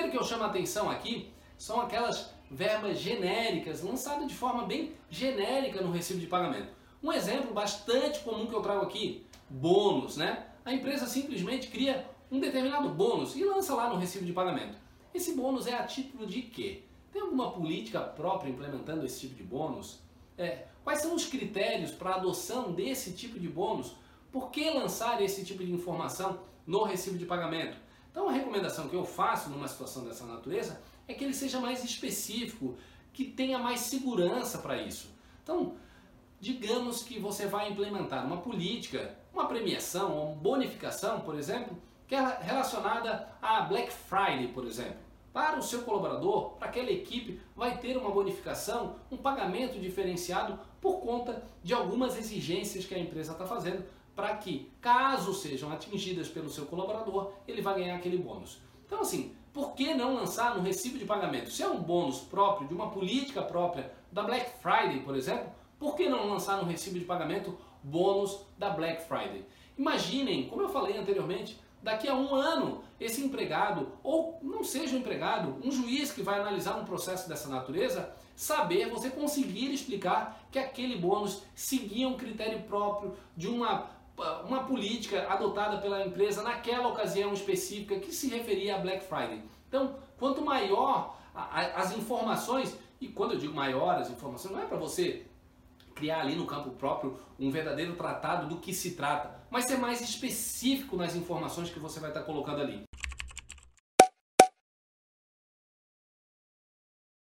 primeiro que eu chamo a atenção aqui são aquelas verbas genéricas, lançadas de forma bem genérica no recibo de pagamento. Um exemplo bastante comum que eu trago aqui, bônus, né? A empresa simplesmente cria um determinado bônus e lança lá no recibo de pagamento. Esse bônus é a título de quê? Tem alguma política própria implementando esse tipo de bônus? É, quais são os critérios para a adoção desse tipo de bônus? Por que lançar esse tipo de informação no recibo de pagamento? Então a recomendação que eu faço numa situação dessa natureza é que ele seja mais específico, que tenha mais segurança para isso. Então, digamos que você vai implementar uma política, uma premiação, uma bonificação, por exemplo, que é relacionada a Black Friday, por exemplo. Para o seu colaborador, para aquela equipe, vai ter uma bonificação, um pagamento diferenciado por conta de algumas exigências que a empresa está fazendo para que, caso sejam atingidas pelo seu colaborador, ele vai ganhar aquele bônus. Então, assim, por que não lançar no recibo de pagamento? Se é um bônus próprio, de uma política própria da Black Friday, por exemplo, por que não lançar no recibo de pagamento bônus da Black Friday? Imaginem, como eu falei anteriormente, daqui a um ano esse empregado, ou não seja um empregado, um juiz que vai analisar um processo dessa natureza, saber, você conseguir explicar que aquele bônus seguia um critério próprio de uma uma política adotada pela empresa naquela ocasião específica que se referia a Black Friday. Então, quanto maior as informações, e quando eu digo maior as informações, não é para você criar ali no campo próprio um verdadeiro tratado do que se trata, mas ser mais específico nas informações que você vai estar colocando ali.